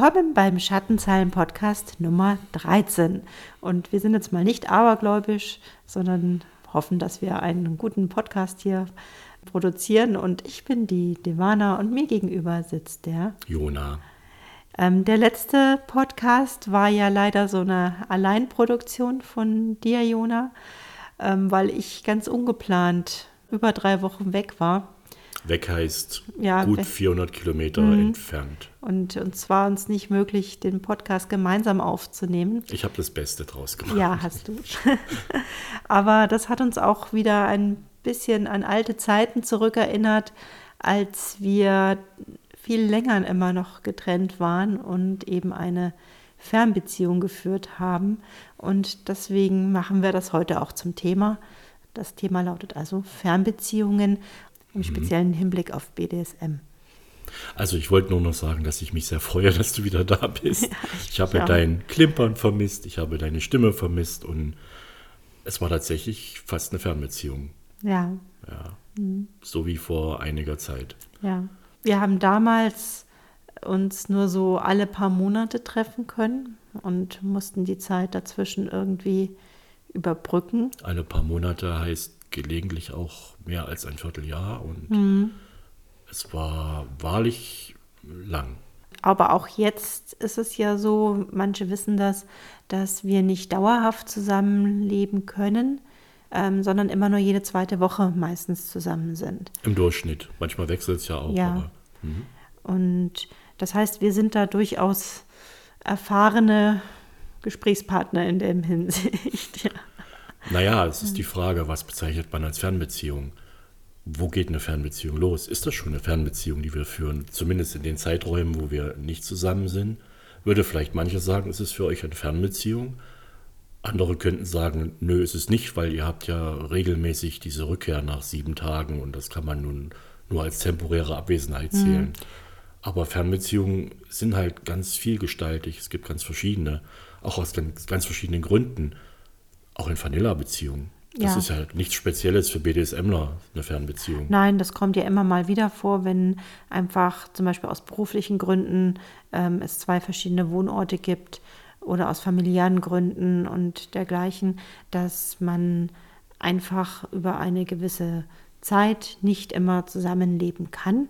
Willkommen beim Schattenzeilen-Podcast Nummer 13. Und wir sind jetzt mal nicht abergläubisch, sondern hoffen, dass wir einen guten Podcast hier produzieren. Und ich bin die Devana und mir gegenüber sitzt der Jona. Ähm, der letzte Podcast war ja leider so eine Alleinproduktion von dir, Jona, ähm, weil ich ganz ungeplant über drei Wochen weg war. Weg heißt Ja, gut weg. 400 Kilometer Mhm. entfernt. Und uns war uns nicht möglich, den Podcast gemeinsam aufzunehmen. Ich habe das Beste draus gemacht. Ja, hast du. Aber das hat uns auch wieder ein bisschen an alte Zeiten zurückerinnert, als wir viel länger immer noch getrennt waren und eben eine Fernbeziehung geführt haben. Und deswegen machen wir das heute auch zum Thema. Das Thema lautet also Fernbeziehungen im speziellen Hinblick auf BDSM. Also ich wollte nur noch sagen, dass ich mich sehr freue, dass du wieder da bist. ich habe ja. dein Klimpern vermisst, ich habe deine Stimme vermisst und es war tatsächlich fast eine Fernbeziehung. Ja, Ja. So wie vor einiger Zeit. Ja, wir haben damals uns nur so alle paar Monate treffen können und mussten die Zeit dazwischen irgendwie überbrücken. Alle paar Monate heißt gelegentlich auch mehr als ein Vierteljahr und Mhm. Es war wahrlich lang. Aber auch jetzt ist es ja so, manche wissen das, dass wir nicht dauerhaft zusammenleben können, ähm, sondern immer nur jede zweite Woche meistens zusammen sind. Im Durchschnitt. Manchmal wechselt es ja auch. Ja. Mhm. Und das heißt, wir sind da durchaus erfahrene Gesprächspartner in der Hinsicht. Ja. Naja, es ist die Frage, was bezeichnet man als Fernbeziehung? Wo geht eine Fernbeziehung los? Ist das schon eine Fernbeziehung, die wir führen? Zumindest in den Zeiträumen, wo wir nicht zusammen sind. Würde vielleicht manche sagen, es ist für euch eine Fernbeziehung. Andere könnten sagen, nö, ist es nicht, weil ihr habt ja regelmäßig diese Rückkehr nach sieben Tagen und das kann man nun nur als temporäre Abwesenheit zählen. Aber Fernbeziehungen sind halt ganz vielgestaltig. Es gibt ganz verschiedene, auch aus ganz, ganz verschiedenen Gründen. Auch in Vanilla-Beziehungen. Das Ja. ist ja nichts Spezielles für BDSMler, eine Fernbeziehung. Nein, das kommt ja immer mal wieder vor, wenn einfach zum Beispiel aus beruflichen Gründen ähm, es zwei verschiedene Wohnorte gibt oder aus familiären Gründen und dergleichen, dass man einfach über eine gewisse Zeit nicht immer zusammenleben kann.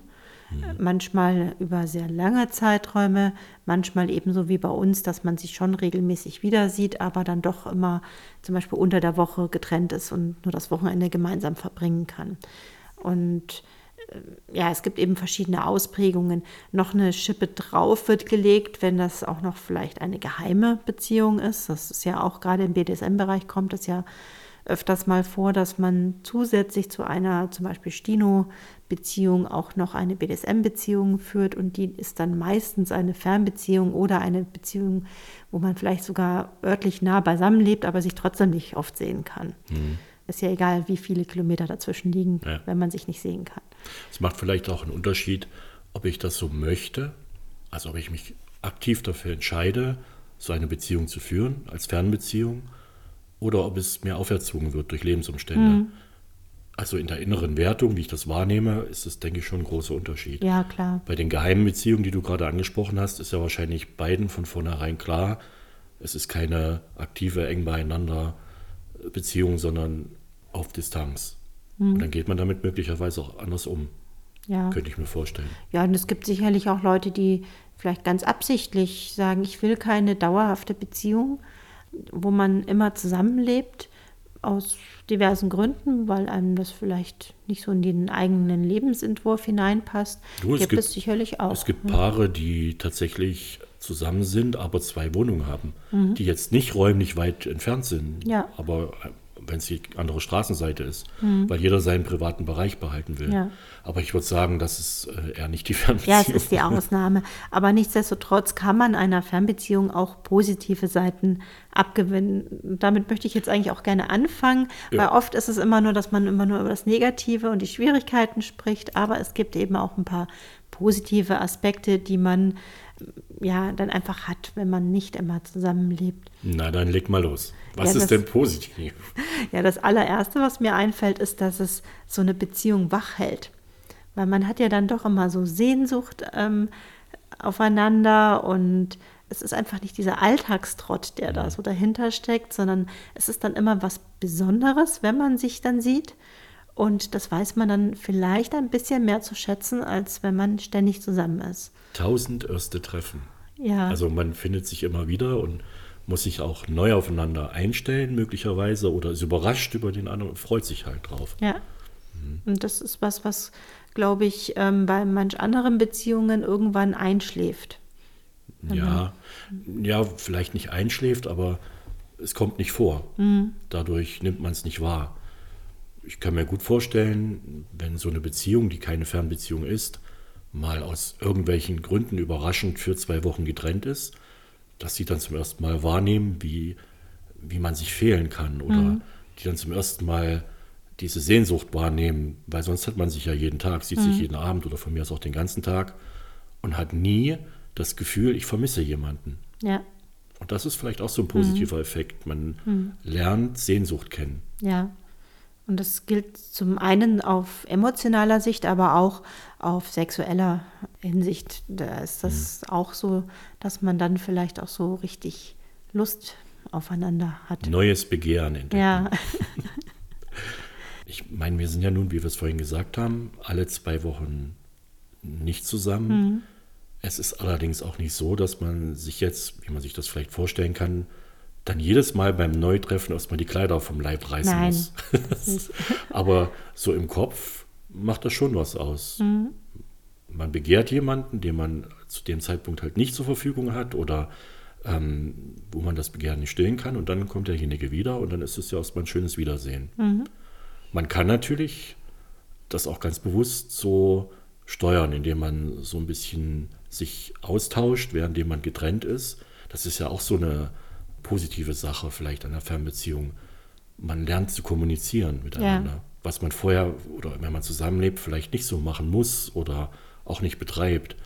Manchmal über sehr lange Zeiträume, manchmal ebenso wie bei uns, dass man sich schon regelmäßig wieder sieht, aber dann doch immer zum Beispiel unter der Woche getrennt ist und nur das Wochenende gemeinsam verbringen kann. Und äh, ja, es gibt eben verschiedene Ausprägungen. Noch eine Schippe drauf wird gelegt, wenn das auch noch vielleicht eine geheime Beziehung ist. Das ist ja auch gerade im BDSM-Bereich kommt es ja öfters mal vor, dass man zusätzlich zu einer zum Beispiel Stino-Beziehung auch noch eine BDSM-Beziehung führt und die ist dann meistens eine Fernbeziehung oder eine Beziehung, wo man vielleicht sogar örtlich nah beisammen lebt, aber sich trotzdem nicht oft sehen kann. Ist ja egal, wie viele Kilometer dazwischen liegen, Ja. wenn man sich nicht sehen kann. Es macht vielleicht auch einen Unterschied, ob ich das so möchte, also ob ich mich aktiv dafür entscheide, so eine Beziehung zu führen, als Fernbeziehung, oder ob es mir auferzogen wird durch Lebensumstände. Also in der inneren Wertung, wie ich das wahrnehme, ist es, denke ich, schon ein großer Unterschied. Ja, klar. Bei den geheimen Beziehungen, die du gerade angesprochen hast, ist ja wahrscheinlich beiden von vornherein klar, es ist keine aktive, eng beieinander Beziehung, sondern auf Distanz. Und dann geht man damit möglicherweise auch anders um, Ja. könnte ich mir vorstellen. Ja, und es gibt sicherlich auch Leute, die vielleicht ganz absichtlich sagen, ich will keine dauerhafte Beziehung, wo man immer zusammenlebt, aus diversen Gründen, weil einem das vielleicht nicht so in den eigenen Lebensentwurf hineinpasst. Du, es gibt, gibt- es sicherlich auch. Es gibt Paare, die tatsächlich zusammen sind, aber zwei Wohnungen haben, die jetzt nicht räumlich weit entfernt sind, Mhm. Ja. aber wenn es die andere Straßenseite ist, weil jeder seinen privaten Bereich behalten will. Mhm. Ja. Aber ich würde sagen, das ist äh, eher nicht die Fernbeziehung. Ja, es ist die Ausnahme. Aber nichtsdestotrotz kann man einer Fernbeziehung auch positive Seiten abgewinnen. Damit möchte ich jetzt eigentlich auch gerne anfangen, Ja. weil oft ist es immer nur, dass man immer nur über das Negative und die Schwierigkeiten spricht, aber es gibt eben auch ein paar positive Aspekte, die man ja dann einfach hat, wenn man nicht immer zusammenlebt. Na, dann leg mal los. Was Ja, ist das- denn positiv? Ja, das allererste, was mir einfällt, ist, dass es so eine Beziehung wach hält. Weil man hat ja dann doch immer so Sehnsucht ähm, aufeinander und es ist einfach nicht dieser Alltagstrott, der da so dahinter steckt, sondern es ist dann immer was Besonderes, wenn man sich dann sieht. Und das weiß man dann vielleicht ein bisschen mehr zu schätzen, als wenn man ständig zusammen ist. Tausend erste Treffen. Ja. Also man findet sich immer wieder und muss sich auch neu aufeinander einstellen, möglicherweise, oder ist überrascht über den anderen und freut sich halt drauf. Ja. Und das ist was, was, glaube ich, ähm, bei manch anderen Beziehungen irgendwann einschläft. Ja, ja, vielleicht nicht einschläft, aber es kommt nicht vor. Dadurch nimmt man es nicht wahr. Ich kann mir gut vorstellen, wenn so eine Beziehung, die keine Fernbeziehung ist, mal aus irgendwelchen Gründen überraschend für zwei Wochen getrennt ist, dass sie dann zum ersten Mal wahrnehmen, wie, wie man sich fehlen kann oder die dann zum ersten Mal diese Sehnsucht wahrnehmen, weil sonst hat man sich ja jeden Tag, sieht sich jeden Abend oder von mir aus auch den ganzen Tag und hat nie das Gefühl, ich vermisse jemanden. Ja, Und das ist vielleicht auch so ein positiver Effekt. Man lernt Sehnsucht kennen. ja. Und das gilt zum einen auf emotionaler Sicht, aber auch auf sexueller Hinsicht. Da ist das auch so, dass man dann vielleicht auch so richtig Lust aufeinander hat. Neues Begehren entdecken. Ja, Ich meine, wir sind ja nun, wie wir es vorhin gesagt haben, alle zwei Wochen nicht zusammen. Es ist allerdings auch nicht so, dass man sich jetzt, wie man sich das vielleicht vorstellen kann, dann jedes Mal beim Neutreffen erstmal die Kleider vom Leib reißen Nein. muss. Aber so im Kopf macht das schon was aus. Man begehrt jemanden, den man zu dem Zeitpunkt halt nicht zur Verfügung hat oder ähm, wo man das Begehren nicht stillen kann und dann kommt derjenige wieder und dann ist es ja erstmal ein schönes Wiedersehen. Man kann natürlich das auch ganz bewusst so steuern, indem man so ein bisschen sich austauscht, während man getrennt ist. Das ist ja auch so eine positive Sache vielleicht an der Fernbeziehung. Man lernt zu kommunizieren miteinander, was man vorher oder wenn man zusammenlebt vielleicht nicht so machen muss oder auch nicht betreibt.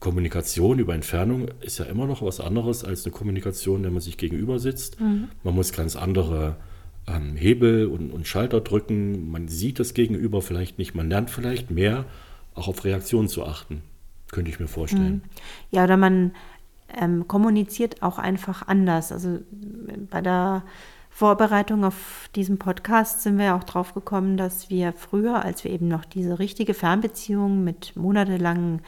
Kommunikation über Entfernung ist ja immer noch was anderes als eine Kommunikation, wenn man sich gegenüber sitzt. Man muss ganz andere ähm, Hebel und, und Schalter drücken. Man sieht das Gegenüber vielleicht nicht. Man lernt vielleicht mehr, auch auf Reaktionen zu achten. Könnte ich mir vorstellen. ja oder man ähm, kommuniziert auch einfach anders. Also bei der Vorbereitung auf diesen Podcast sind wir auch drauf gekommen, dass wir früher, als wir eben noch diese richtige Fernbeziehung mit monatelangen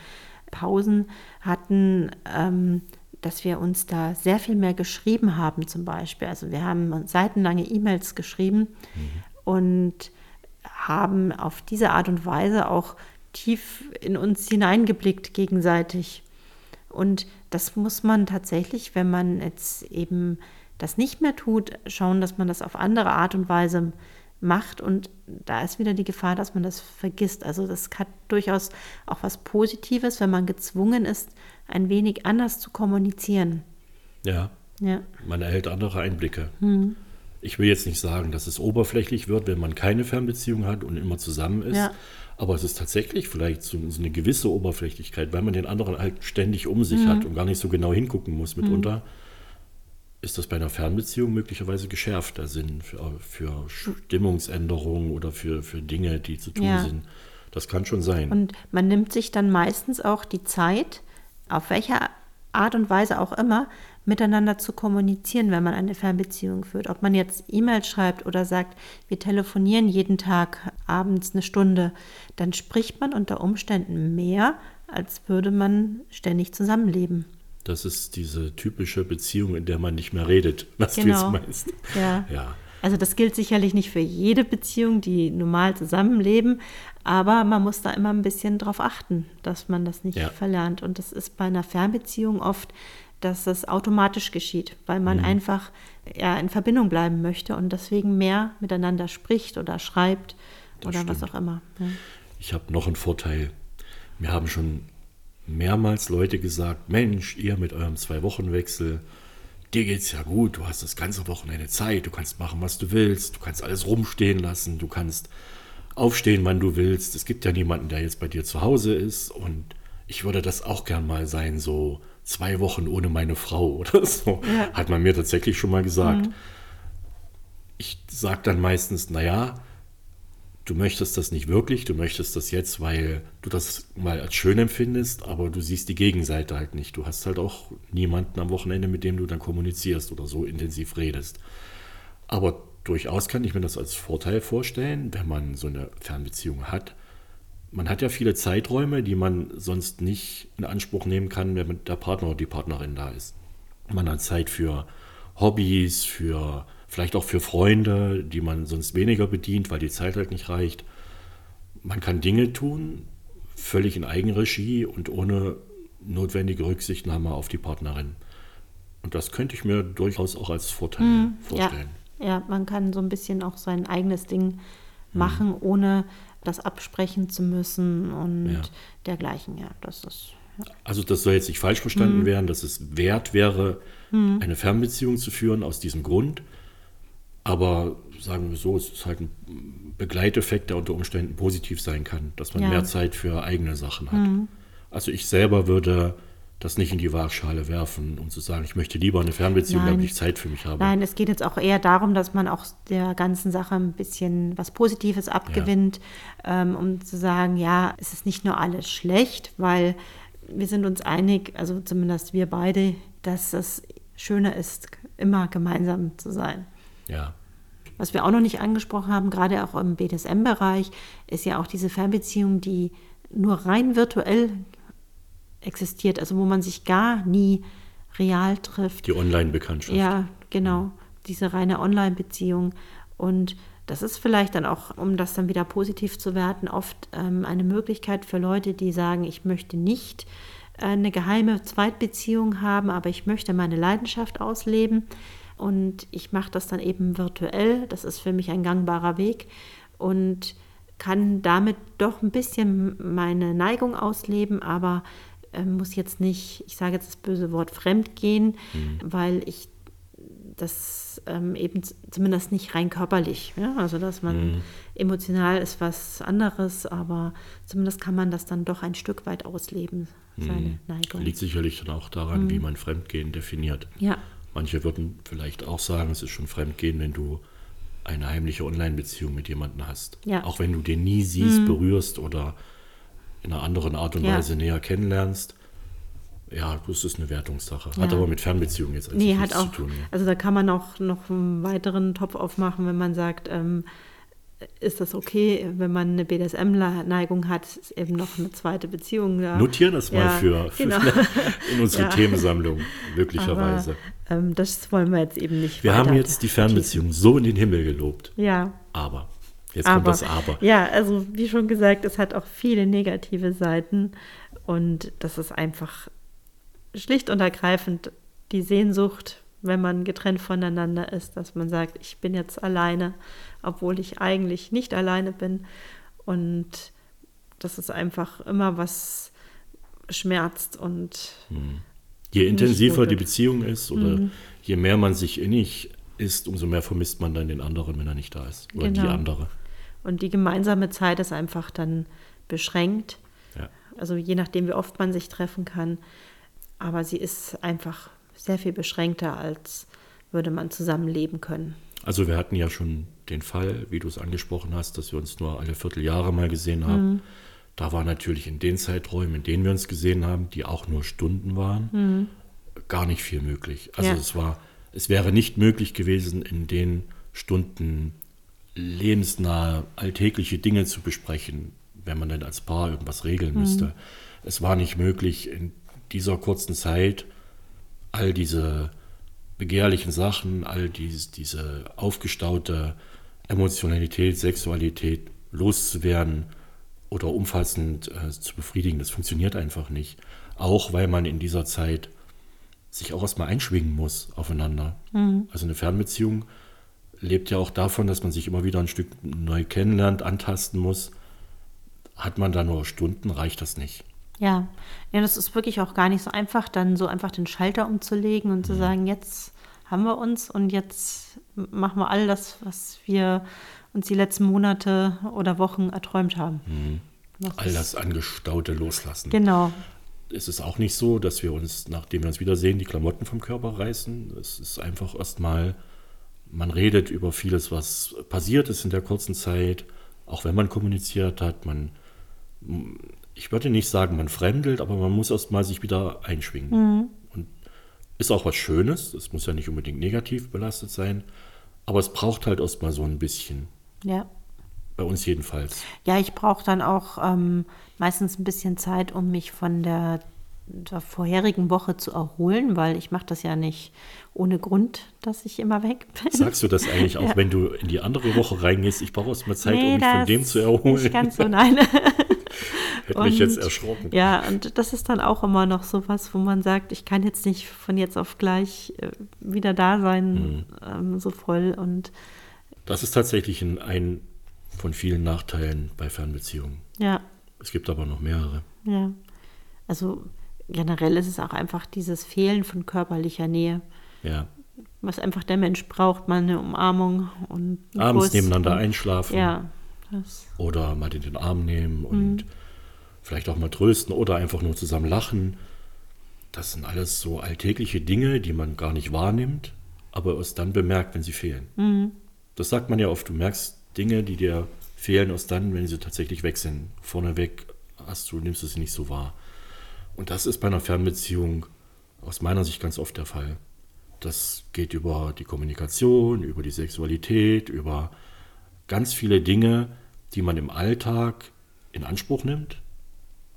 Pausen hatten, ähm, dass wir uns da sehr viel mehr geschrieben haben zum Beispiel. Also wir haben seitenlange E-Mails geschrieben und haben auf diese Art und Weise auch tief in uns hineingeblickt gegenseitig. Und das muss man tatsächlich, wenn man jetzt eben das nicht mehr tut, schauen, dass man das auf andere Art und Weise macht. Und da ist wieder die Gefahr, dass man das vergisst. Also das hat durchaus auch was Positives, wenn man gezwungen ist, ein wenig anders zu kommunizieren. Ja, Ja, man erhält andere Einblicke. Ich will jetzt nicht sagen, dass es oberflächlich wird, wenn man keine Fernbeziehung hat und immer zusammen ist. Ja. Aber es ist tatsächlich vielleicht so, so eine gewisse Oberflächlichkeit, weil man den anderen halt ständig um sich hat und gar nicht so genau hingucken muss mitunter. Ist das bei einer Fernbeziehung möglicherweise geschärfter Sinn für, für Stimmungsänderungen oder für, für Dinge, die zu tun Ja. sind? Das kann schon sein. Und man nimmt sich dann meistens auch die Zeit, auf welcher Art und Weise auch immer, miteinander zu kommunizieren, wenn man eine Fernbeziehung führt. Ob man jetzt E-Mails schreibt oder sagt, wir telefonieren jeden Tag abends eine Stunde, dann spricht man unter Umständen mehr, als würde man ständig zusammenleben. Das ist diese typische Beziehung, in der man nicht mehr redet, was du Genau. jetzt meinst. Ja. Ja. Also das gilt sicherlich nicht für jede Beziehung, die normal zusammenleben, aber man muss da immer ein bisschen drauf achten, dass man das nicht Ja. verlernt. Und das ist bei einer Fernbeziehung oft, dass das automatisch geschieht, weil man Mhm. einfach ja, in Verbindung bleiben möchte und deswegen mehr miteinander spricht oder schreibt Das oder was stimmt. auch immer. Ja. Ich habe noch einen Vorteil. Mir haben schon mehrmals Leute gesagt, Mensch, ihr mit eurem Zwei-Wochen-Wechsel, dir geht's ja gut, du hast das ganze Wochenende Zeit, du kannst machen, was du willst, du kannst alles rumstehen lassen, du kannst aufstehen, wann du willst. Es gibt ja niemanden, der jetzt bei dir zu Hause ist und ich würde das auch gern mal sein, so zwei Wochen ohne meine Frau oder so. Ja. Hat man mir tatsächlich schon mal gesagt. Ich sage dann meistens, naja, du möchtest das nicht wirklich, du möchtest das jetzt, weil du das mal als schön empfindest, aber du siehst die Gegenseite halt nicht. Du hast halt auch niemanden am Wochenende, mit dem du dann kommunizierst oder so intensiv redest. Aber durchaus kann ich mir das als Vorteil vorstellen, wenn man so eine Fernbeziehung hat. Man hat ja viele Zeiträume, die man sonst nicht in Anspruch nehmen kann, wenn der Partner oder die Partnerin da ist. Man hat Zeit für Hobbys, für vielleicht auch für Freunde, die man sonst weniger bedient, weil die Zeit halt nicht reicht. Man kann Dinge tun, völlig in Eigenregie und ohne notwendige Rücksichtnahme auf die Partnerin. Und das könnte ich mir durchaus auch als Vorteil hm, vorstellen. Ja, ja, man kann so ein bisschen auch sein eigenes Ding machen, hm. ohne das absprechen zu müssen und ja. dergleichen. Ja, das ist. Ja. Also das soll jetzt nicht falsch verstanden hm. werden, dass es wert wäre, hm. eine Fernbeziehung zu führen aus diesem Grund. Aber sagen wir so, es ist halt ein Begleiteffekt, der unter Umständen positiv sein kann, dass man ja. mehr Zeit für eigene Sachen hat. Mhm. Also ich selber würde das nicht in die Waagschale werfen, um zu sagen, ich möchte lieber eine Fernbeziehung, damit ich Zeit für mich habe. Nein, es geht jetzt auch eher darum, dass man auch der ganzen Sache ein bisschen was Positives abgewinnt, ja. ähm, um zu sagen, ja, es ist nicht nur alles schlecht, weil wir sind uns einig, also zumindest wir beide, dass es schöner ist, immer gemeinsam zu sein. Ja. Was wir auch noch nicht angesprochen haben, gerade auch im BDSM-Bereich, ist ja auch diese Fernbeziehung, die nur rein virtuell existiert, also wo man sich gar nie real trifft. Die Online-Bekanntschaft. Ja, genau. Diese reine Online-Beziehung. Und das ist vielleicht dann auch, um das dann wieder positiv zu werten, oft ähm, eine Möglichkeit für Leute, die sagen, ich möchte nicht äh, eine geheime Zweitbeziehung haben, aber ich möchte meine Leidenschaft ausleben und ich mache das dann eben virtuell. Das ist für mich ein gangbarer Weg und kann damit doch ein bisschen meine Neigung ausleben, aber muss jetzt nicht, ich sage jetzt das böse Wort fremd gehen, mhm. weil ich das ähm, eben zumindest nicht rein körperlich. Ja? Also dass man mhm. emotional ist was anderes, aber zumindest kann man das dann doch ein Stück weit ausleben, seine mhm. Neigung. Liegt sicherlich dann auch daran, wie mhm. man Fremdgehen definiert. Ja. Manche würden vielleicht auch sagen, es ist schon Fremdgehen, wenn du eine heimliche Online-Beziehung mit jemandem hast. Ja. Auch wenn du den nie siehst, mhm. berührst oder in einer anderen Art und ja. Weise näher kennenlernst. Ja, das ist eine Wertungssache. Ja. Hat aber mit Fernbeziehungen jetzt nee, hat auch, zu tun. Also da kann man auch noch einen weiteren Topf aufmachen, wenn man sagt, ähm, ist das okay, wenn man eine BDSM-Neigung hat, ist eben noch eine zweite Beziehung da. Notieren das mal für, für genau. in unsere ja. Themensammlung, möglicherweise. Aber, ähm, das wollen wir jetzt eben nicht. Wir haben jetzt die Fernbeziehung so in den Himmel gelobt. Ja. Aber. Jetzt aber, kommt das Aber. Ja, also wie schon gesagt, es hat auch viele negative Seiten und das ist einfach schlicht und ergreifend die Sehnsucht wenn man getrennt voneinander ist, dass man sagt, ich bin jetzt alleine, obwohl ich eigentlich nicht alleine bin. Und das ist einfach immer was schmerzt und hm. je intensiver die Beziehung ist oder mhm. je mehr man sich innig ist, umso mehr vermisst man dann den anderen, wenn er nicht da ist oder genau. die andere. Und die gemeinsame Zeit ist einfach dann beschränkt. Ja. Also je nachdem, wie oft man sich treffen kann. Aber sie ist einfach sehr viel beschränkter, als würde man zusammenleben können. Also wir hatten ja schon den Fall, wie du es angesprochen hast, dass wir uns nur alle Vierteljahre mal gesehen haben. Mhm. Da war natürlich in den Zeiträumen, in denen wir uns gesehen haben, die auch nur Stunden waren, mhm. gar nicht viel möglich. Also ja. es war, es wäre nicht möglich gewesen, in den Stunden lebensnahe, alltägliche Dinge zu besprechen, wenn man dann als Paar irgendwas regeln müsste. Mhm. Es war nicht möglich, in dieser kurzen Zeit all diese begehrlichen Sachen, all dies, diese aufgestaute Emotionalität, Sexualität loszuwerden oder umfassend äh, zu befriedigen, das funktioniert einfach nicht. Auch weil man in dieser Zeit sich auch erstmal einschwingen muss aufeinander. Mhm. Also eine Fernbeziehung lebt ja auch davon, dass man sich immer wieder ein Stück neu kennenlernt, antasten muss. Hat man da nur Stunden, reicht das nicht. Ja, ja, das ist wirklich auch gar nicht so einfach, dann so einfach den Schalter umzulegen und zu mhm. sagen, jetzt haben wir uns und jetzt machen wir all das, was wir uns die letzten Monate oder Wochen erträumt haben. Mhm. All das Angestaute loslassen. Genau. Es ist auch nicht so, dass wir uns, nachdem wir uns wiedersehen, die Klamotten vom Körper reißen. Es ist einfach erstmal, man redet über vieles, was passiert ist in der kurzen Zeit. Auch wenn man kommuniziert hat, man, ich würde nicht sagen, man fremdelt, aber man muss erst mal sich wieder einschwingen. Mhm. Und ist auch was Schönes, es muss ja nicht unbedingt negativ belastet sein, aber es braucht halt erst mal so ein bisschen. Ja. Bei uns jedenfalls. Ja, ich brauche dann auch ähm, meistens ein bisschen Zeit, um mich von der, der vorherigen Woche zu erholen, weil ich mache das ja nicht ohne Grund, dass ich immer weg bin. Sagst du das eigentlich auch, ja. wenn du in die andere Woche reingehst? Ich brauche erst mal Zeit, nee, um mich von dem zu erholen. Nicht ganz so, nein. Hätte und, mich jetzt erschrocken. Ja, und das ist dann auch immer noch so was, wo man sagt, ich kann jetzt nicht von jetzt auf gleich äh, wieder da sein, mhm. ähm, so voll. Und das ist tatsächlich ein, ein von vielen Nachteilen bei Fernbeziehungen. Ja. Es gibt aber noch mehrere. Ja. Also generell ist es auch einfach dieses Fehlen von körperlicher Nähe. Ja. Was einfach der Mensch braucht, mal eine Umarmung und abends Kuss nebeneinander und, einschlafen. Ja. Oder mal in den Arm nehmen und mhm. vielleicht auch mal trösten oder einfach nur zusammen lachen. Das sind alles so alltägliche Dinge, die man gar nicht wahrnimmt, aber erst dann bemerkt, wenn sie fehlen. Mhm. Das sagt man ja oft. Du merkst Dinge, die dir fehlen, erst dann, wenn sie tatsächlich weg sind. Vorneweg hast du, nimmst du sie nicht so wahr. Und das ist bei einer Fernbeziehung aus meiner Sicht ganz oft der Fall. Das geht über die Kommunikation, über die Sexualität, über ganz viele Dinge, die man im Alltag in Anspruch nimmt,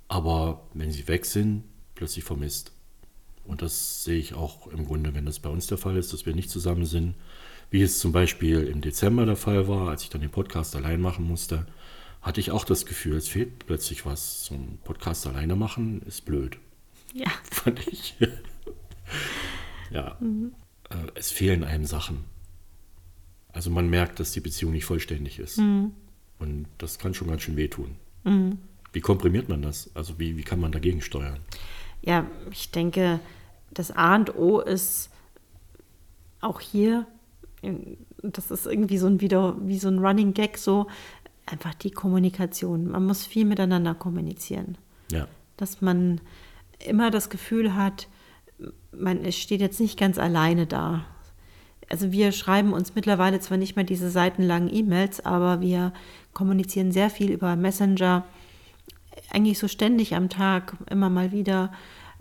aber wenn sie weg sind, plötzlich vermisst. Und das sehe ich auch im Grunde, wenn das bei uns der Fall ist, dass wir nicht zusammen sind, wie es zum Beispiel im Dezember der Fall war, als ich dann den Podcast allein machen musste, hatte ich auch das Gefühl, es fehlt plötzlich was. So ein Podcast alleine machen ist blöd. Ja. Fand ich. ja. Mhm. Es fehlen einem Sachen. Also man merkt, dass die Beziehung nicht vollständig ist. Mhm. Und das kann schon ganz schön wehtun. Mhm. Wie komprimiert man das? Also wie, wie kann man dagegen steuern? Ja, ich denke, das A und O ist auch hier das ist irgendwie so ein wieder wie so ein Running Gag so einfach die Kommunikation. Man muss viel miteinander kommunizieren. Ja. Dass man immer das Gefühl hat, man steht jetzt nicht ganz alleine da. Also wir schreiben uns mittlerweile zwar nicht mehr diese seitenlangen E-Mails, aber wir kommunizieren sehr viel über Messenger, eigentlich so ständig am Tag, immer mal wieder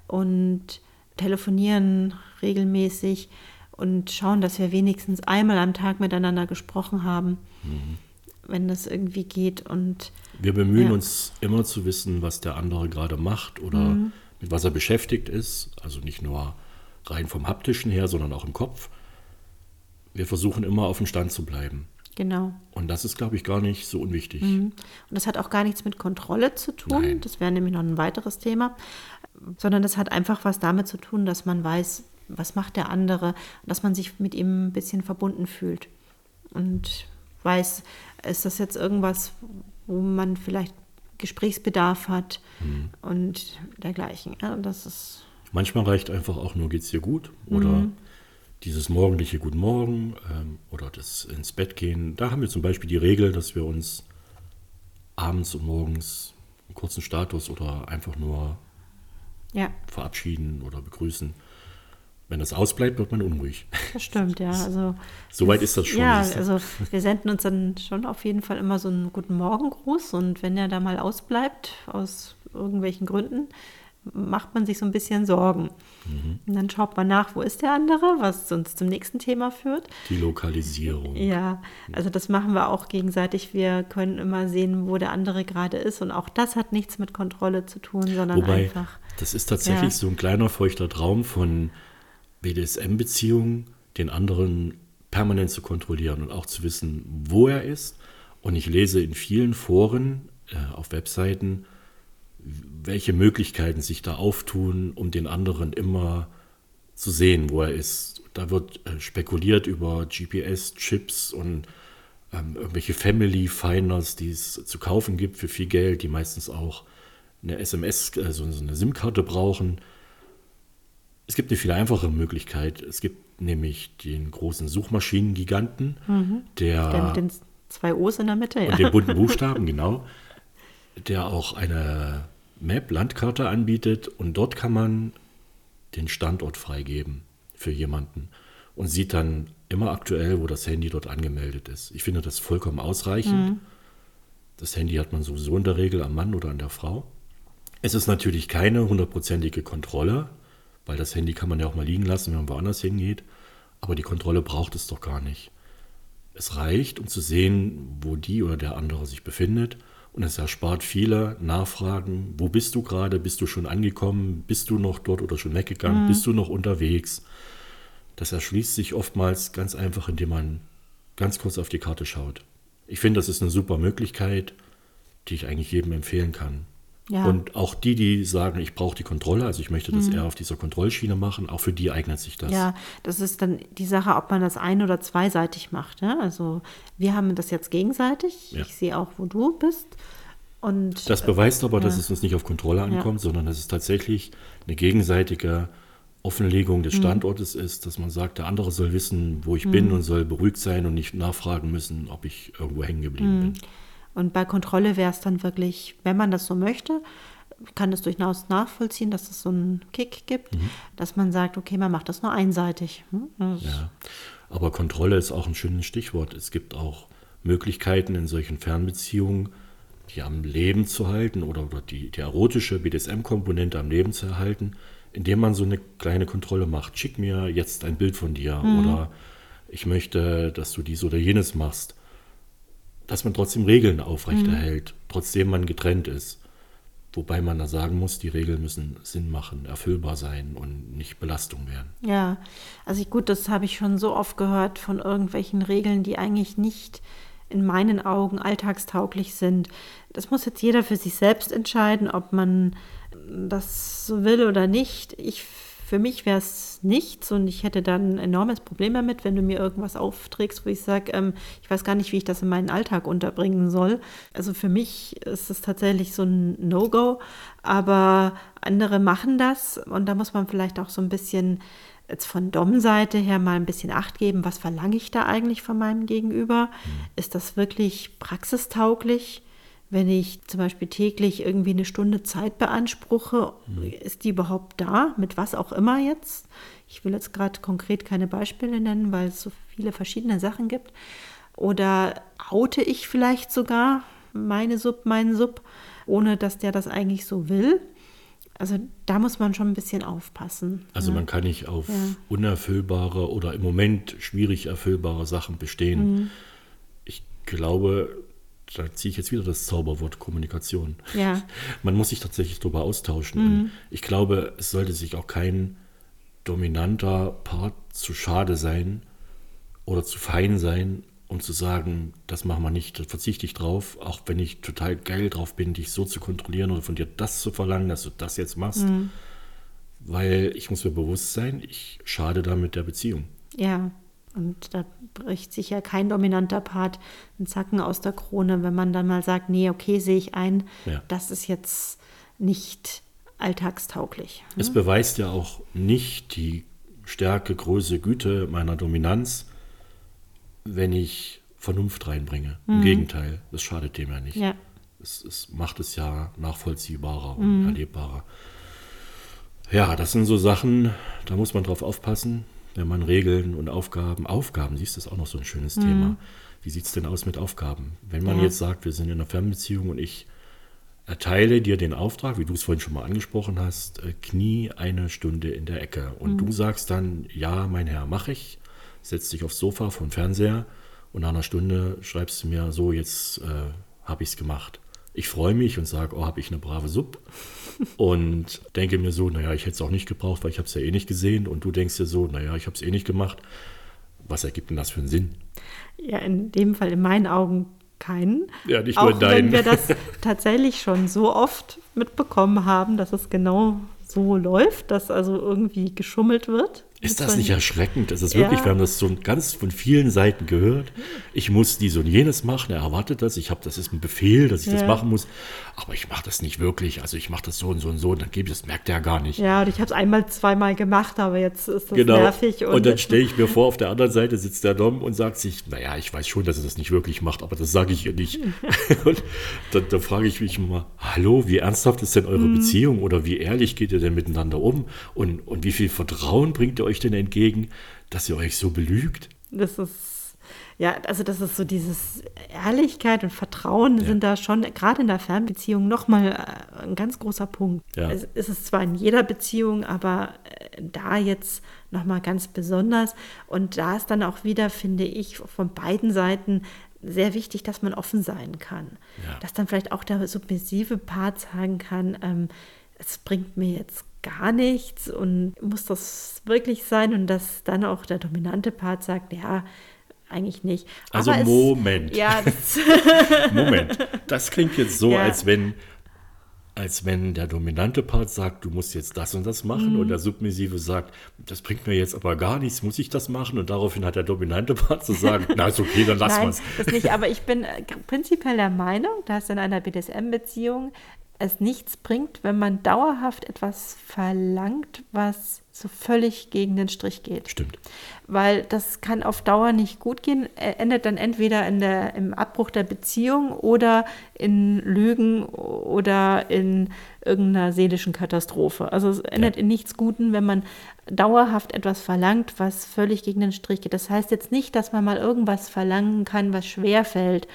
und telefonieren regelmäßig und schauen, dass wir wenigstens einmal am Tag miteinander gesprochen haben, mhm. Wenn das irgendwie geht. Und wir bemühen ja. uns immer zu wissen, was der andere gerade macht oder mhm. mit was er beschäftigt ist. Also nicht nur rein vom haptischen her, sondern auch im Kopf. Wir versuchen immer auf dem Stand zu bleiben. Genau. Und das ist, glaube ich, gar nicht so unwichtig. Mhm. Und das hat auch gar nichts mit Kontrolle zu tun. Nein. Das wäre nämlich noch ein weiteres Thema. Sondern das hat einfach was damit zu tun, dass man weiß, was macht der andere, dass man sich mit ihm ein bisschen verbunden fühlt und weiß, ist das jetzt irgendwas, wo man vielleicht Gesprächsbedarf hat mhm. und dergleichen. Ja, das ist Manchmal reicht einfach auch nur, geht's dir gut? Oder mhm. dieses morgendliche Guten Morgen ähm, oder das ins Bett gehen. Da haben wir zum Beispiel die Regel, dass wir uns abends und morgens einen kurzen Status oder einfach nur ja. verabschieden oder begrüßen. Wenn das ausbleibt, wird man unruhig. Das stimmt, ja. Also, Soweit ist das schon. Ja, also wir senden uns dann schon auf jeden Fall immer so einen guten Morgengruß und wenn er da mal ausbleibt, aus irgendwelchen Gründen, macht man sich so ein bisschen Sorgen. Mhm. Und dann schaut man nach, wo ist der andere, was uns zum nächsten Thema führt. Die Lokalisierung. Ja, also das machen wir auch gegenseitig. Wir können immer sehen, wo der andere gerade ist. Und auch das hat nichts mit Kontrolle zu tun, sondern Wobei, einfach. Das ist tatsächlich ja. so ein kleiner feuchter Traum von BDSM-Beziehungen, den anderen permanent zu kontrollieren und auch zu wissen, wo er ist. Und ich lese in vielen Foren äh, auf Webseiten, welche Möglichkeiten sich da auftun, um den anderen immer zu sehen, wo er ist. Da wird äh, spekuliert über GPS-Chips und ähm, irgendwelche Family Finders, die es zu kaufen gibt für viel Geld, die meistens auch eine SMS, also eine SIM-Karte brauchen es gibt eine viel einfachere Möglichkeit. Es gibt nämlich den großen Suchmaschinengiganten, mhm. der, der mit den zwei O's in der Mitte, ja. Und den bunten Buchstaben, genau. Der auch eine Map, Landkarte anbietet und dort kann man den Standort freigeben für jemanden und sieht dann immer aktuell, wo das Handy dort angemeldet ist. Ich finde das vollkommen ausreichend. Mhm. Das Handy hat man sowieso in der Regel am Mann oder an der Frau. Es ist natürlich keine hundertprozentige Kontrolle, weil das Handy kann man ja auch mal liegen lassen, wenn man woanders hingeht. Aber die Kontrolle braucht es doch gar nicht. Es reicht, um zu sehen, wo die oder der andere sich befindet. Und es erspart viele Nachfragen. Wo bist du gerade? Bist du schon angekommen? Bist du noch dort oder schon weggegangen? Mhm. Bist du noch unterwegs? Das erschließt sich oftmals ganz einfach, indem man ganz kurz auf die Karte schaut. Ich finde, das ist eine super Möglichkeit, die ich eigentlich jedem empfehlen kann. Ja. Und auch die, die sagen, ich brauche die Kontrolle, also ich möchte das mhm. eher auf dieser Kontrollschiene machen, auch für die eignet sich das. Ja, das ist dann die Sache, ob man das ein- oder zweiseitig macht. Ne? Also wir haben das jetzt gegenseitig. Ja. Ich sehe auch, wo du bist. Und, das beweist aber, ja. dass es uns nicht auf Kontrolle ankommt, sondern dass es tatsächlich eine gegenseitige Offenlegung des mhm. Standortes mhm. ist, dass man sagt, der andere soll wissen, wo ich mhm. bin und soll beruhigt sein und nicht nachfragen müssen, ob ich irgendwo hängen geblieben mhm. bin. Und bei Kontrolle wäre es dann wirklich, wenn man das so möchte, kann es durchaus nachvollziehen, dass es so einen Kick gibt, mhm. dass man sagt, okay, man macht das nur einseitig. Hm, das ja, aber Kontrolle ist auch ein schönes Stichwort. Es gibt auch Möglichkeiten in solchen Fernbeziehungen, die am Leben zu halten oder, oder die, die erotische BDSM-Komponente am Leben zu erhalten, indem man so eine kleine Kontrolle macht. Schick mir jetzt ein Bild von dir mhm. oder ich möchte, dass du dies oder jenes machst dass man trotzdem Regeln aufrechterhält, mhm. trotzdem man getrennt ist. Wobei man da sagen muss, die Regeln müssen Sinn machen, erfüllbar sein und nicht Belastung werden. Ja, also gut, das habe ich schon so oft gehört von irgendwelchen Regeln, die eigentlich nicht in meinen Augen alltagstauglich sind. Das muss jetzt jeder für sich selbst entscheiden, ob man das so will oder nicht. Ich für mich wäre es nichts und ich hätte dann ein enormes Problem damit, wenn du mir irgendwas aufträgst, wo ich sage, ähm, ich weiß gar nicht, wie ich das in meinen Alltag unterbringen soll. Also für mich ist es tatsächlich so ein No-Go, aber andere machen das und da muss man vielleicht auch so ein bisschen jetzt von Dom-Seite her mal ein bisschen Acht geben, was verlange ich da eigentlich von meinem Gegenüber? Mhm. Ist das wirklich praxistauglich? Wenn ich zum Beispiel täglich irgendwie eine Stunde Zeit beanspruche, mhm. ist die überhaupt da? Mit was auch immer jetzt? Ich will jetzt gerade konkret keine Beispiele nennen, weil es so viele verschiedene Sachen gibt. Oder oute ich vielleicht sogar meine Sub, meinen Sub, ohne dass der das eigentlich so will? Also da muss man schon ein bisschen aufpassen. Also ne? man kann nicht auf ja. unerfüllbare oder im Moment schwierig erfüllbare Sachen bestehen. Mhm. Ich glaube, da ziehe ich jetzt wieder das Zauberwort Kommunikation. Ja. Man muss sich tatsächlich darüber austauschen. Mhm. Und ich glaube, es sollte sich auch kein dominanter Part zu schade sein oder zu fein sein, um zu sagen, das machen wir nicht, da verzichte ich drauf, auch wenn ich total geil drauf bin, dich so zu kontrollieren oder von dir das zu verlangen, dass du das jetzt machst. Mhm. Weil ich muss mir bewusst sein, ich schade damit der Beziehung. Ja. Und da bricht sich ja kein dominanter Part einen Zacken aus der Krone, wenn man dann mal sagt, nee, okay, sehe ich ein, ja. das ist jetzt nicht alltagstauglich. Es hm? beweist ja auch nicht die Stärke, Größe, Güte meiner Dominanz, wenn ich Vernunft reinbringe. Im mhm. Gegenteil, das schadet dem ja nicht. Ja. Es, es, macht es ja nachvollziehbarer und mhm. erlebbarer. Ja, das sind so Sachen, da muss man drauf aufpassen wenn man Regeln und Aufgaben, Aufgaben, siehst du, ist auch noch so ein schönes mhm. Thema. Wie sieht es denn aus mit Aufgaben? Wenn man ja. jetzt sagt, wir sind in einer Fernbeziehung und ich erteile dir den Auftrag, wie du es vorhin schon mal angesprochen hast, äh, knie eine Stunde in der Ecke. Und mhm. du sagst dann, ja, mein Herr, mache ich. Setz dich aufs Sofa vom Fernseher und nach einer Stunde schreibst du mir so, jetzt äh, habe ich es gemacht ich freue mich und sage, oh, habe ich eine brave Sub. Und denke mir so, naja, ich hätte es auch nicht gebraucht, weil ich habe es ja eh nicht gesehen. Und du denkst dir so, naja, ich habe es eh nicht gemacht. Was ergibt denn das für einen Sinn? Ja, in dem Fall in meinen Augen keinen. Ja, nicht nur in deinen. Wenn wir das tatsächlich schon so oft mitbekommen haben, dass es genau so läuft, dass also irgendwie geschummelt wird. Ist das nicht erschreckend? Es ist wirklich, ja. wir haben das so ganz von vielen Seiten gehört. Ich muss dies und jenes machen, er erwartet das. Ich habe, das ist ein Befehl, dass ich ja. das machen muss. Aber ich mache das nicht wirklich. Also ich mache das so und so und so und dann gebe ich das, merkt er gar nicht. Ja, und ich habe es einmal, zweimal gemacht, aber jetzt ist das genau. nervig. Und, und dann stelle ich mir vor, auf der anderen Seite sitzt der Dom und sagt sich, naja, ich weiß schon, dass er das nicht wirklich macht, aber das sage ich ihr nicht. und dann, dann frage ich mich immer, hallo, wie ernsthaft ist denn eure mhm. Beziehung oder wie ehrlich geht ihr denn miteinander um? Und, und wie viel Vertrauen bringt ihr euch euch denn entgegen, dass ihr euch so belügt? Das ist ja, also das ist so dieses Ehrlichkeit und Vertrauen ja. sind da schon, gerade in der Fernbeziehung, nochmal äh, ein ganz großer Punkt. Ja. Es ist zwar in jeder Beziehung, aber äh, da jetzt nochmal ganz besonders. Und da ist dann auch wieder, finde ich, von beiden Seiten sehr wichtig, dass man offen sein kann. Ja. Dass dann vielleicht auch der submissive Part sagen kann, ähm, es bringt mir jetzt gar nichts und muss das wirklich sein und dass dann auch der dominante Part sagt, ja, eigentlich nicht. Also Aber Moment. Es, ja, das Moment. Das klingt jetzt so, ja. als wenn als wenn der dominante Part sagt, du musst jetzt das und das machen mhm. und der submissive sagt, das bringt mir jetzt aber gar nichts, muss ich das machen? Und daraufhin hat der dominante Part zu sagen, na ist okay, dann lassen wir es. Das nicht, aber ich bin prinzipiell der Meinung, dass in einer BDSM-Beziehung es nichts bringt, wenn man dauerhaft etwas verlangt, was so völlig gegen den Strich geht. Stimmt. Weil das kann auf Dauer nicht gut gehen, endet dann entweder in der, im Abbruch der Beziehung oder in Lügen oder in irgendeiner seelischen Katastrophe. Also es endet ja. in nichts Guten, wenn man dauerhaft etwas verlangt, was völlig gegen den Strich geht. Das heißt jetzt nicht, dass man mal irgendwas verlangen kann, was schwer fällt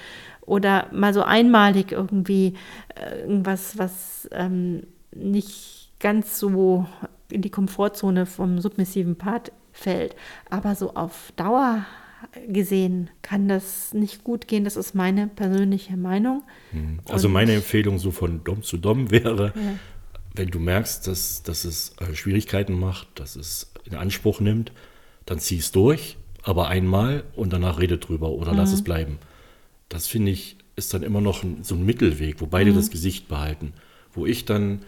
oder mal so einmalig irgendwie äh, irgendwas, was ähm, nicht ganz so in die Komfortzone vom submissiven Part fällt. Aber so auf Dauer gesehen kann das nicht gut gehen. Das ist meine persönliche Meinung. Mhm. Also Und meine Empfehlung so von Dom zu Dom wäre, ja. wenn du merkst, dass, dass es äh, Schwierigkeiten macht, dass es in Anspruch nimmt, dann zieh es durch, aber einmal und danach rede drüber oder mhm. lass es bleiben. Das finde ich ist dann immer noch ein, so ein Mittelweg, wo beide mhm. das Gesicht behalten. Wo ich dann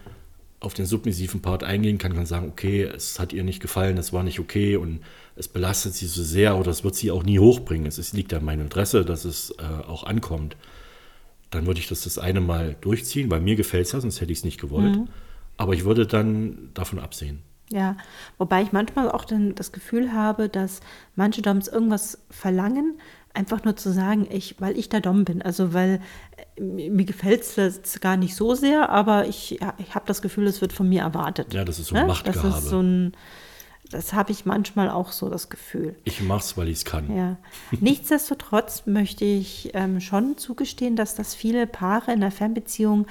auf den submissiven Part eingehen kann, kann sagen, okay, es hat ihr nicht gefallen, es war nicht okay und es belastet sie so sehr oder es wird sie auch nie hochbringen. Es ist, liegt an meinem Interesse, dass es äh, auch ankommt. Dann würde ich das das eine Mal durchziehen, weil mir gefällt es ja, sonst hätte ich es nicht gewollt. Mhm. Aber ich würde dann davon absehen. Ja, wobei ich manchmal auch dann das Gefühl habe, dass manche Doms irgendwas verlangen, einfach nur zu sagen, ich, weil ich der Dom bin. Also weil äh, mir gefällt es gar nicht so sehr, aber ich, ja, ich habe das Gefühl, es wird von mir erwartet. Ja, das ist so ein ne? Machtgehabe. Das ist so ein, das habe ich manchmal auch so das Gefühl. Ich mache es, weil ich es kann. Ja. Nichtsdestotrotz möchte ich ähm, schon zugestehen, dass das viele Paare in der Fernbeziehung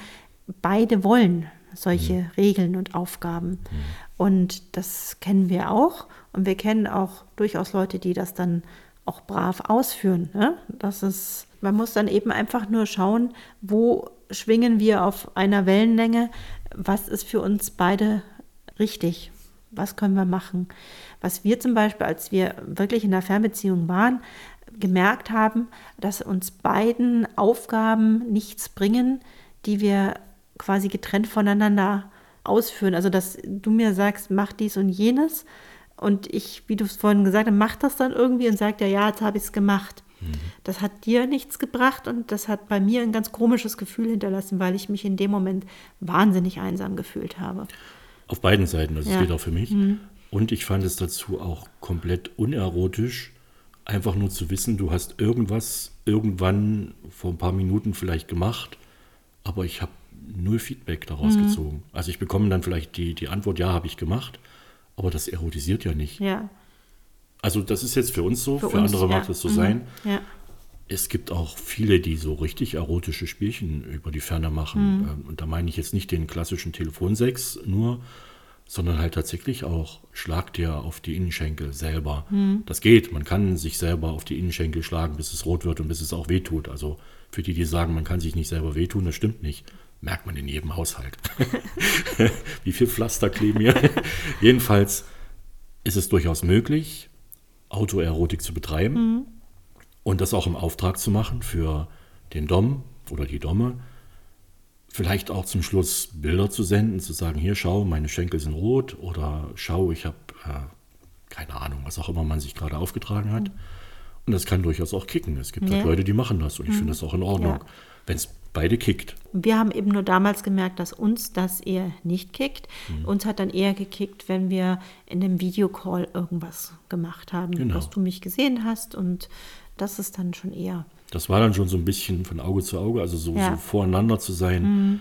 beide wollen, solche mhm. Regeln und Aufgaben. Mhm. Und das kennen wir auch. Und wir kennen auch durchaus Leute, die das dann auch brav ausführen. Ne? Das ist, man muss dann eben einfach nur schauen, wo schwingen wir auf einer Wellenlänge, was ist für uns beide richtig, was können wir machen. Was wir zum Beispiel, als wir wirklich in der Fernbeziehung waren, gemerkt haben, dass uns beiden Aufgaben nichts bringen, die wir quasi getrennt voneinander ausführen. Also dass du mir sagst, mach dies und jenes und ich, wie du es vorhin gesagt hast, macht das dann irgendwie und sagt ja, ja, jetzt habe ich es gemacht. Mhm. Das hat dir nichts gebracht und das hat bei mir ein ganz komisches Gefühl hinterlassen, weil ich mich in dem Moment wahnsinnig einsam gefühlt habe. Auf beiden Seiten, das ja. gilt auch für mich. Mhm. Und ich fand es dazu auch komplett unerotisch, einfach nur zu wissen, du hast irgendwas irgendwann vor ein paar Minuten vielleicht gemacht, aber ich habe null Feedback daraus mhm. gezogen. Also ich bekomme dann vielleicht die, die Antwort, ja, habe ich gemacht. Aber das erotisiert ja nicht. Ja. Also das ist jetzt für uns so, für, für uns, andere mag das so mhm. sein. Ja. Es gibt auch viele, die so richtig erotische Spielchen über die Ferne machen. Mhm. Ähm, und da meine ich jetzt nicht den klassischen Telefonsex nur, sondern halt tatsächlich auch, schlag dir auf die Innenschenkel selber. Mhm. Das geht, man kann sich selber auf die Innenschenkel schlagen, bis es rot wird und bis es auch wehtut. Also für die, die sagen, man kann sich nicht selber wehtun, das stimmt nicht merkt man in jedem Haushalt. Wie viel Pflaster kleben hier? Jedenfalls ist es durchaus möglich, Autoerotik zu betreiben mhm. und das auch im Auftrag zu machen für den Dom oder die Domme. Vielleicht auch zum Schluss Bilder zu senden, zu sagen, hier schau, meine Schenkel sind rot oder schau, ich habe äh, keine Ahnung, was auch immer man sich gerade aufgetragen hat. Mhm. Und das kann durchaus auch kicken. Es gibt ja. halt Leute, die machen das und ich mhm. finde das auch in Ordnung. Ja. Wenn es beide kickt. Wir haben eben nur damals gemerkt, dass uns das eher nicht kickt. Mhm. Uns hat dann eher gekickt, wenn wir in dem Videocall irgendwas gemacht haben, genau. dass du mich gesehen hast und das ist dann schon eher. Das war dann schon so ein bisschen von Auge zu Auge, also so, ja. so voreinander zu sein. Mhm.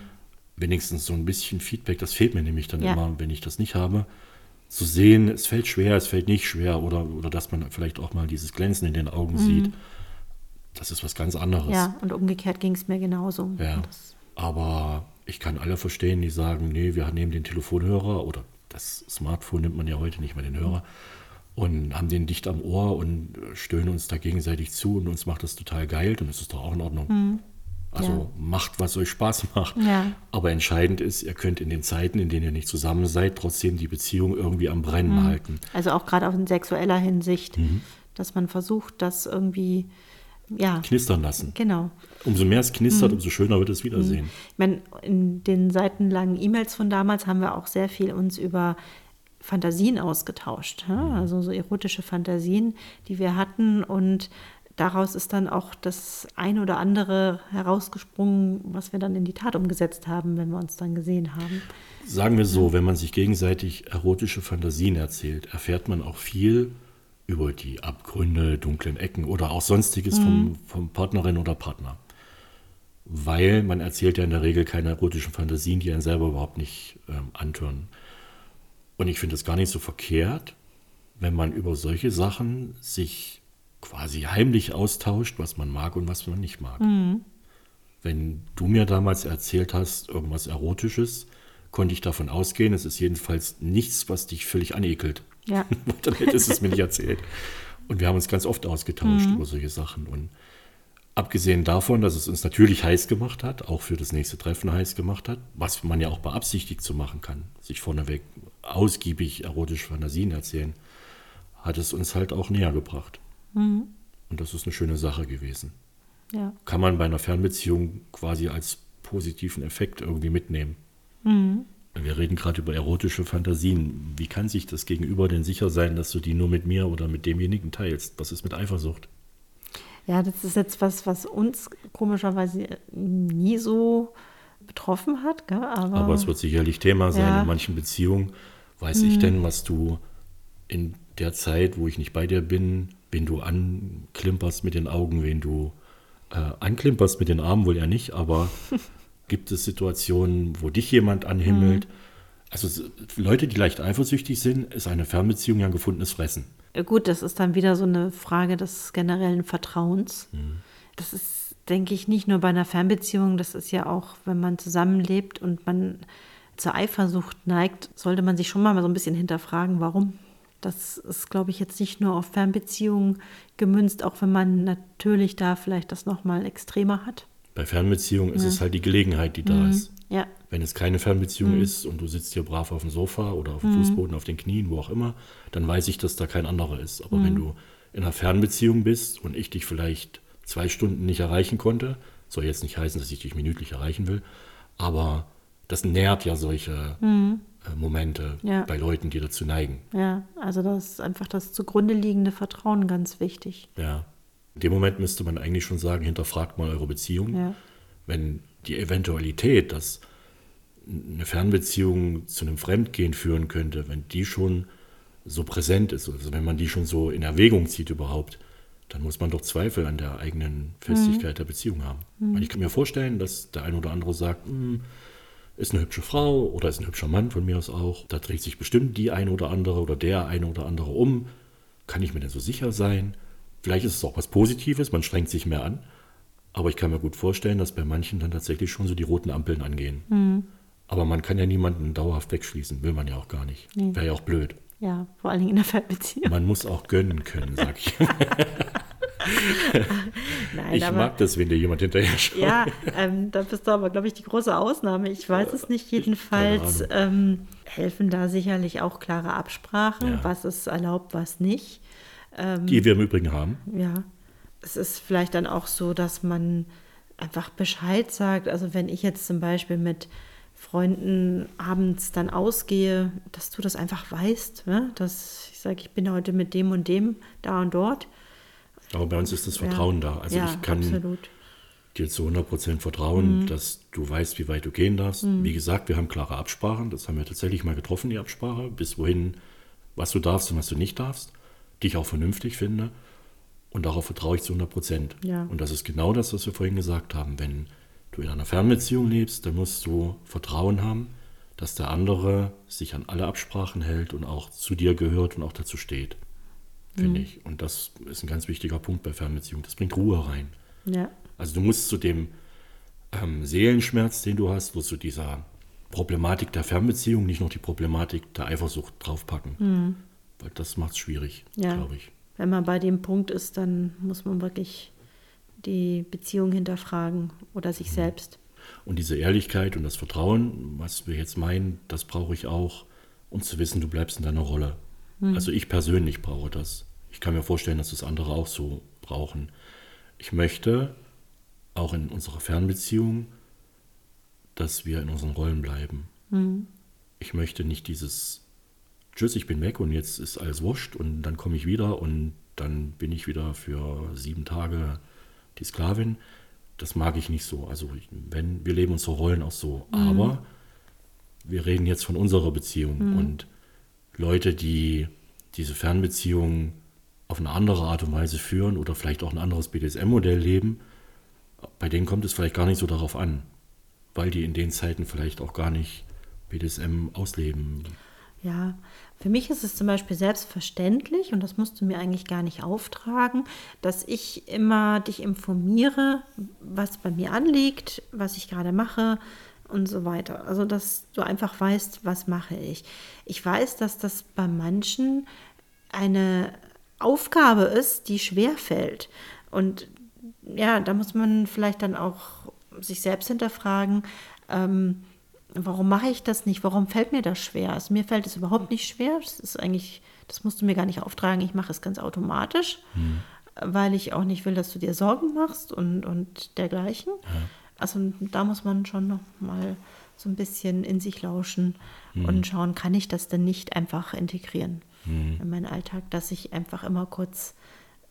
Wenigstens so ein bisschen Feedback, das fehlt mir nämlich dann ja. immer, wenn ich das nicht habe. zu sehen, es fällt schwer, es fällt nicht schwer oder, oder dass man vielleicht auch mal dieses Glänzen in den Augen sieht, das ist was ganz anderes. Ja, und umgekehrt ging es mir genauso. Ja. Aber ich kann alle verstehen, die sagen, nee, wir nehmen den Telefonhörer oder das Smartphone nimmt man ja heute nicht mehr den Hörer und haben den dicht am Ohr und stöhnen uns da gegenseitig zu und uns macht das total geil und das ist doch auch in Ordnung. Also Ja. macht, was euch Spaß macht. Ja. Aber entscheidend ist, ihr könnt in den Zeiten, in denen ihr nicht zusammen seid, trotzdem die Beziehung irgendwie am Brennen halten. also auch gerade auch in sexueller Hinsicht, Mhm. dass man versucht, das irgendwie, ja, Knistern lassen. genau. Umso mehr es knistert, umso schöner wird es Wiedersehen. Ich meine, in den seitenlangen E-Mails von damals haben wir auch sehr viel uns über Fantasien ausgetauscht. Ja? Also so erotische Fantasien, die wir hatten. Und daraus ist dann auch das ein oder andere herausgesprungen, was wir dann in die Tat umgesetzt haben, wenn wir uns dann gesehen haben. Sagen wir so, wenn man sich gegenseitig erotische Fantasien erzählt, erfährt man auch viel über die Abgründe, dunklen Ecken oder auch sonstiges vom, vom Partnerin oder Partner. Weil man erzählt ja in der Regel keine erotischen Fantasien, die einen selber überhaupt nicht ähm, antören. Und ich finde es gar nicht so verkehrt, wenn man über solche Sachen sich quasi heimlich austauscht, was man mag und was man nicht mag. Wenn du mir damals erzählt hast, irgendwas Erotisches, konnte ich davon ausgehen, es ist jedenfalls nichts, was dich völlig anekelt. Ja. Dann hättest du es mir nicht erzählt. Und wir haben uns ganz oft ausgetauscht über solche Sachen. Und abgesehen davon, dass es uns natürlich heiß gemacht hat, auch für das nächste Treffen heiß gemacht hat, was man ja auch beabsichtigt zu machen kann, sich vorneweg ausgiebig erotische Fantasien erzählen, hat es uns halt auch näher gebracht. Und das ist eine schöne Sache gewesen ja. kann man bei einer Fernbeziehung quasi als positiven Effekt irgendwie mitnehmen. Wir reden gerade über erotische Fantasien. Wie kann sich das Gegenüber denn sicher sein, dass du die nur mit mir oder mit demjenigen teilst? Was ist mit Eifersucht? Ja, das ist jetzt was, was uns komischerweise nie so betroffen hat. Gell? Aber, Aber es wird sicherlich Thema sein Ja. Mhm. in manchen Beziehungen. Weiß ich denn, was du in der Zeit, wo ich nicht bei dir bin, wen du anklimperst mit den Augen, wen du äh, anklimperst mit den Armen, wohl ja nicht, aber gibt es Situationen, wo dich jemand anhimmelt? Mhm. Also Leute, die leicht eifersüchtig sind, ist eine Fernbeziehung ja ein gefundenes Fressen. Äh, Gut, das ist dann wieder so eine Frage des generellen Vertrauens. Das ist, denke ich, nicht nur bei einer Fernbeziehung, das ist ja auch, wenn man zusammenlebt und man zur Eifersucht neigt, sollte man sich schon mal so ein bisschen hinterfragen, warum. Das ist, glaube ich, jetzt nicht nur auf Fernbeziehungen gemünzt, auch wenn man natürlich da vielleicht das nochmal extremer hat. Bei Fernbeziehungen ist es halt die Gelegenheit, die da ist. Ja, Wenn es keine Fernbeziehung Mhm. ist und du sitzt hier brav auf dem Sofa oder auf dem Fußboden, auf den Knien, wo auch immer, dann weiß ich, dass da kein anderer ist. Aber Mhm. wenn du in einer Fernbeziehung bist und ich dich vielleicht zwei Stunden nicht erreichen konnte, soll jetzt nicht heißen, dass ich dich minütlich erreichen will, aber das nährt ja solche äh, Momente Mhm. Ja. bei Leuten, die dazu neigen. ja, also das ist einfach das zugrunde liegende Vertrauen ganz wichtig. Ja. In dem Moment müsste man eigentlich schon sagen, hinterfragt mal eure Beziehung. Ja. Wenn die Eventualität, dass eine Fernbeziehung zu einem Fremdgehen führen könnte, wenn die schon so präsent ist, also wenn man die schon so in Erwägung zieht überhaupt, dann muss man doch Zweifel an der eigenen Festigkeit der Beziehung haben. Weil ich kann mir vorstellen, dass der ein oder andere sagt, "Hm, ist eine hübsche Frau oder ist ein hübscher Mann von mir aus auch, da dreht sich bestimmt die eine oder andere oder der eine oder andere um. Kann ich mir denn so sicher sein? Vielleicht ist es auch was Positives, man strengt sich mehr an. Aber ich kann mir gut vorstellen, dass bei manchen dann tatsächlich schon so die roten Ampeln angehen. Aber man kann ja niemanden dauerhaft wegschließen, will man ja auch gar nicht. Wäre ja auch blöd. Ja, vor allen Dingen in der Fernbeziehung. Man muss auch gönnen können, sag ich. Nein, Ich aber, mag das, wenn dir jemand hinterher schaut. Ja, ähm, da bist du aber, glaube ich, die große Ausnahme. Ich weiß es nicht. Jedenfalls ähm, helfen da sicherlich auch klare Absprachen, Ja. was ist erlaubt, was nicht. Die wir im Übrigen haben. Ja, es ist vielleicht dann auch so, dass man einfach Bescheid sagt. Also wenn ich jetzt zum Beispiel mit Freunden abends dann ausgehe, dass du das einfach weißt, ne? dass ich sage, ich bin heute mit dem und dem da und dort. Aber bei uns ist das Vertrauen da. Also ja, ich kann absolut. dir zu 100% vertrauen, dass du weißt, wie weit du gehen darfst. Wie gesagt, wir haben klare Absprachen. Das haben wir tatsächlich mal getroffen, die Absprache. Bis wohin, was du darfst und was du nicht darfst. Die ich auch vernünftig finde. Und darauf vertraue ich zu 100%. Ja. Und das ist genau das, was wir vorhin gesagt haben. Wenn du in einer Fernbeziehung lebst, dann musst du Vertrauen haben, dass der andere sich an alle Absprachen hält und auch zu dir gehört und auch dazu steht. Finde Mhm. ich. Und das ist ein ganz wichtiger Punkt bei Fernbeziehungen. Das bringt Ruhe rein. Ja. Also du musst zu dem ähm, Seelenschmerz, den du hast, oder zu dieser Problematik der Fernbeziehung nicht noch die Problematik der Eifersucht draufpacken. Weil das macht es schwierig, Mhm. Ja. glaube ich. Wenn man bei dem Punkt ist, dann muss man wirklich die Beziehung hinterfragen oder sich selbst. Und diese Ehrlichkeit und das Vertrauen, was wir jetzt meinen, das brauche ich auch, um zu wissen, du bleibst in deiner Rolle. Also ich persönlich brauche das. Ich kann mir vorstellen, dass das andere auch so brauchen. Ich möchte auch in unserer Fernbeziehung, dass wir in unseren Rollen bleiben. Ich möchte nicht dieses Tschüss, ich bin weg und jetzt ist alles wurscht und dann komme ich wieder und dann bin ich wieder für sieben Tage die Sklavin. Das mag ich nicht so. Also wenn wir leben unsere Rollen auch so, aber wir reden jetzt von unserer Beziehung und Leute, die diese Fernbeziehung auf eine andere Art und Weise führen oder vielleicht auch ein anderes BDSM-Modell leben, bei denen kommt es vielleicht gar nicht so darauf an, weil die in den Zeiten vielleicht auch gar nicht BDSM ausleben. Ja, für mich ist es zum Beispiel selbstverständlich, und das musst du mir eigentlich gar nicht auftragen, dass ich immer dich informiere, was bei mir anliegt, was ich gerade mache und so weiter. Also, dass du einfach weißt, was mache ich. Ich weiß, dass das bei manchen eine Aufgabe ist, die schwer fällt. Und ja, da muss man vielleicht dann auch sich selbst hinterfragen, ähm, warum mache ich das nicht? Warum fällt mir das schwer? Also mir fällt es überhaupt nicht schwer. Das ist eigentlich, das musst du mir gar nicht auftragen. Ich mache es ganz automatisch, weil ich auch nicht will, dass du dir Sorgen machst und, und dergleichen. Also da muss man schon noch mal so ein bisschen in sich lauschen und schauen, kann ich das denn nicht einfach integrieren in meinen Alltag, dass ich einfach immer kurz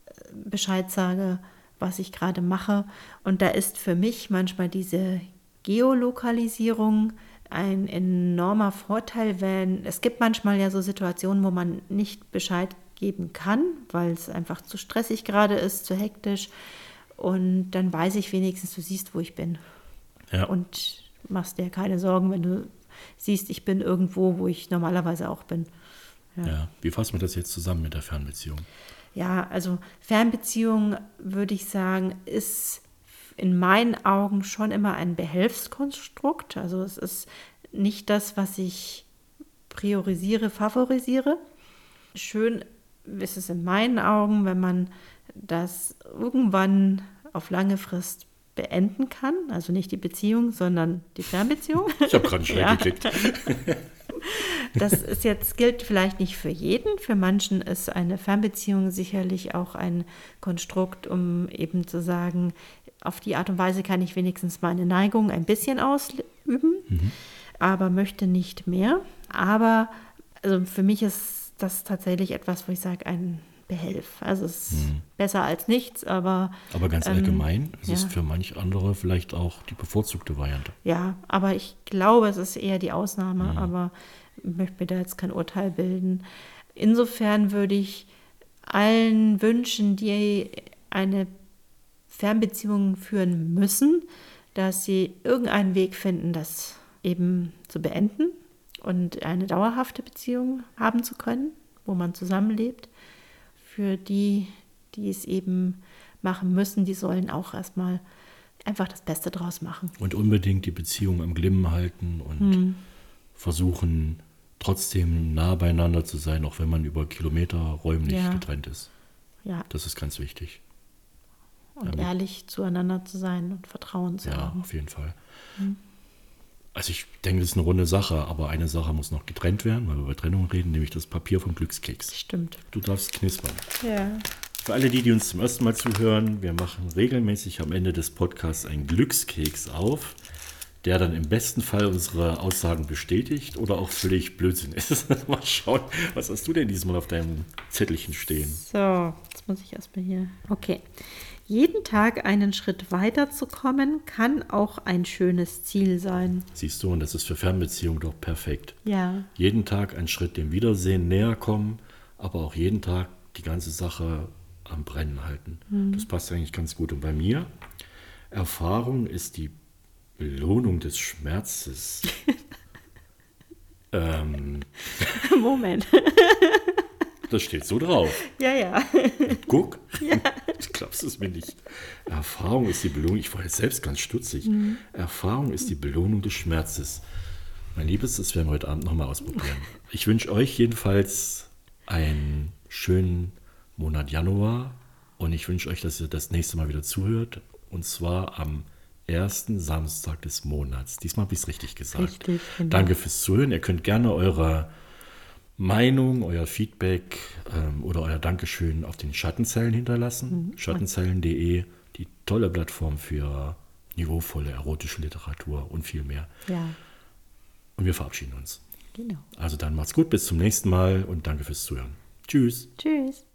äh, Bescheid sage, was ich gerade mache. Und da ist für mich manchmal diese Geolokalisierung ein enormer Vorteil, wenn es gibt manchmal ja so Situationen, wo man nicht Bescheid geben kann, weil es einfach zu stressig gerade ist, zu hektisch. Und dann weiß ich wenigstens, du siehst, wo ich bin. Ja. Und machst dir keine Sorgen, wenn du siehst, ich bin irgendwo, wo ich normalerweise auch bin. Ja. Wie fassen wir das jetzt zusammen mit der Fernbeziehung? Ja, also Fernbeziehung würde ich sagen, ist in meinen Augen schon immer ein Behelfskonstrukt. Also es ist nicht das, was ich priorisiere, favorisiere. Schön ist es in meinen Augen, wenn man das irgendwann auf lange Frist beenden kann. Also nicht die Beziehung, sondern die Fernbeziehung. Ich habe gerade einen Schreck Ja. gekriegt. Das ist jetzt, gilt vielleicht nicht für jeden. Für manchen ist eine Fernbeziehung sicherlich auch ein Konstrukt, um eben zu sagen, auf die Art und Weise kann ich wenigstens meine Neigung ein bisschen ausüben, aber möchte nicht mehr. Aber also für mich ist das tatsächlich etwas, wo ich sage, ein Behelf. Also es ist besser als nichts, aber Aber ganz ähm, allgemein, es ja. ist für manch andere vielleicht auch die bevorzugte Variante. Ja, aber ich glaube, es ist eher die Ausnahme, aber ich möchte mir da jetzt kein Urteil bilden. Insofern würde ich allen wünschen, die eine Fernbeziehung führen müssen, dass sie irgendeinen Weg finden, das eben zu beenden und eine dauerhafte Beziehung haben zu können, wo man zusammenlebt. Für die, die es eben machen müssen, die sollen auch erstmal einfach das Beste draus machen. Und unbedingt die Beziehung am Glimmen halten und Hm. versuchen, trotzdem nah beieinander zu sein, auch wenn man über Kilometer räumlich Ja. getrennt ist. Ja, Das ist ganz wichtig. Und Ja, ehrlich zueinander zu sein und Vertrauen zu Ja, haben. auf jeden Fall. Hm. Also ich denke, das ist eine runde Sache, aber eine Sache muss noch getrennt werden, weil wir über Trennung reden, nämlich das Papier vom Glückskeks. Stimmt. Du darfst knispern. Ja. Für alle die, die uns zum ersten Mal zuhören, wir machen regelmäßig am Ende des Podcasts einen Glückskeks auf, der dann im besten Fall unsere Aussagen bestätigt oder auch völlig Blödsinn ist. mal schauen, was hast du denn diesmal auf deinem Zettelchen stehen? So, jetzt muss ich erstmal hier. Okay. Jeden Tag einen Schritt weiterzukommen, kann auch ein schönes Ziel sein. Siehst du, und das ist für Fernbeziehungen doch perfekt. Ja, Jeden Tag einen Schritt dem Wiedersehen näher kommen, aber auch jeden Tag die ganze Sache am Brennen halten. Das passt eigentlich ganz gut. Und bei mir, Erfahrung ist die Belohnung des Schmerzes. Ähm, Moment. das steht so drauf. Ja, ja. Guck. Ich glaubst es mir nicht. Erfahrung ist die Belohnung. Ich war jetzt selbst ganz stutzig. Erfahrung ist die Belohnung des Schmerzes. Mein Liebes, das werden wir heute Abend nochmal ausprobieren. Ich wünsche euch jedenfalls einen schönen Monat Januar und ich wünsche euch, dass ihr das nächste Mal wieder zuhört. Und zwar am ersten Samstag des Monats. Diesmal habe ich es richtig gesagt. Richtig, genau. Danke fürs Zuhören. Ihr könnt gerne eure Meinung, euer Feedback ähm, oder euer Dankeschön auf den Schattenzellen hinterlassen. Mhm. Schattenzellen.de, die tolle Plattform für niveauvolle erotische Literatur und viel mehr. Ja. Und wir verabschieden uns. Genau. Also dann macht's gut, bis zum nächsten Mal und danke fürs Zuhören. Tschüss. Tschüss.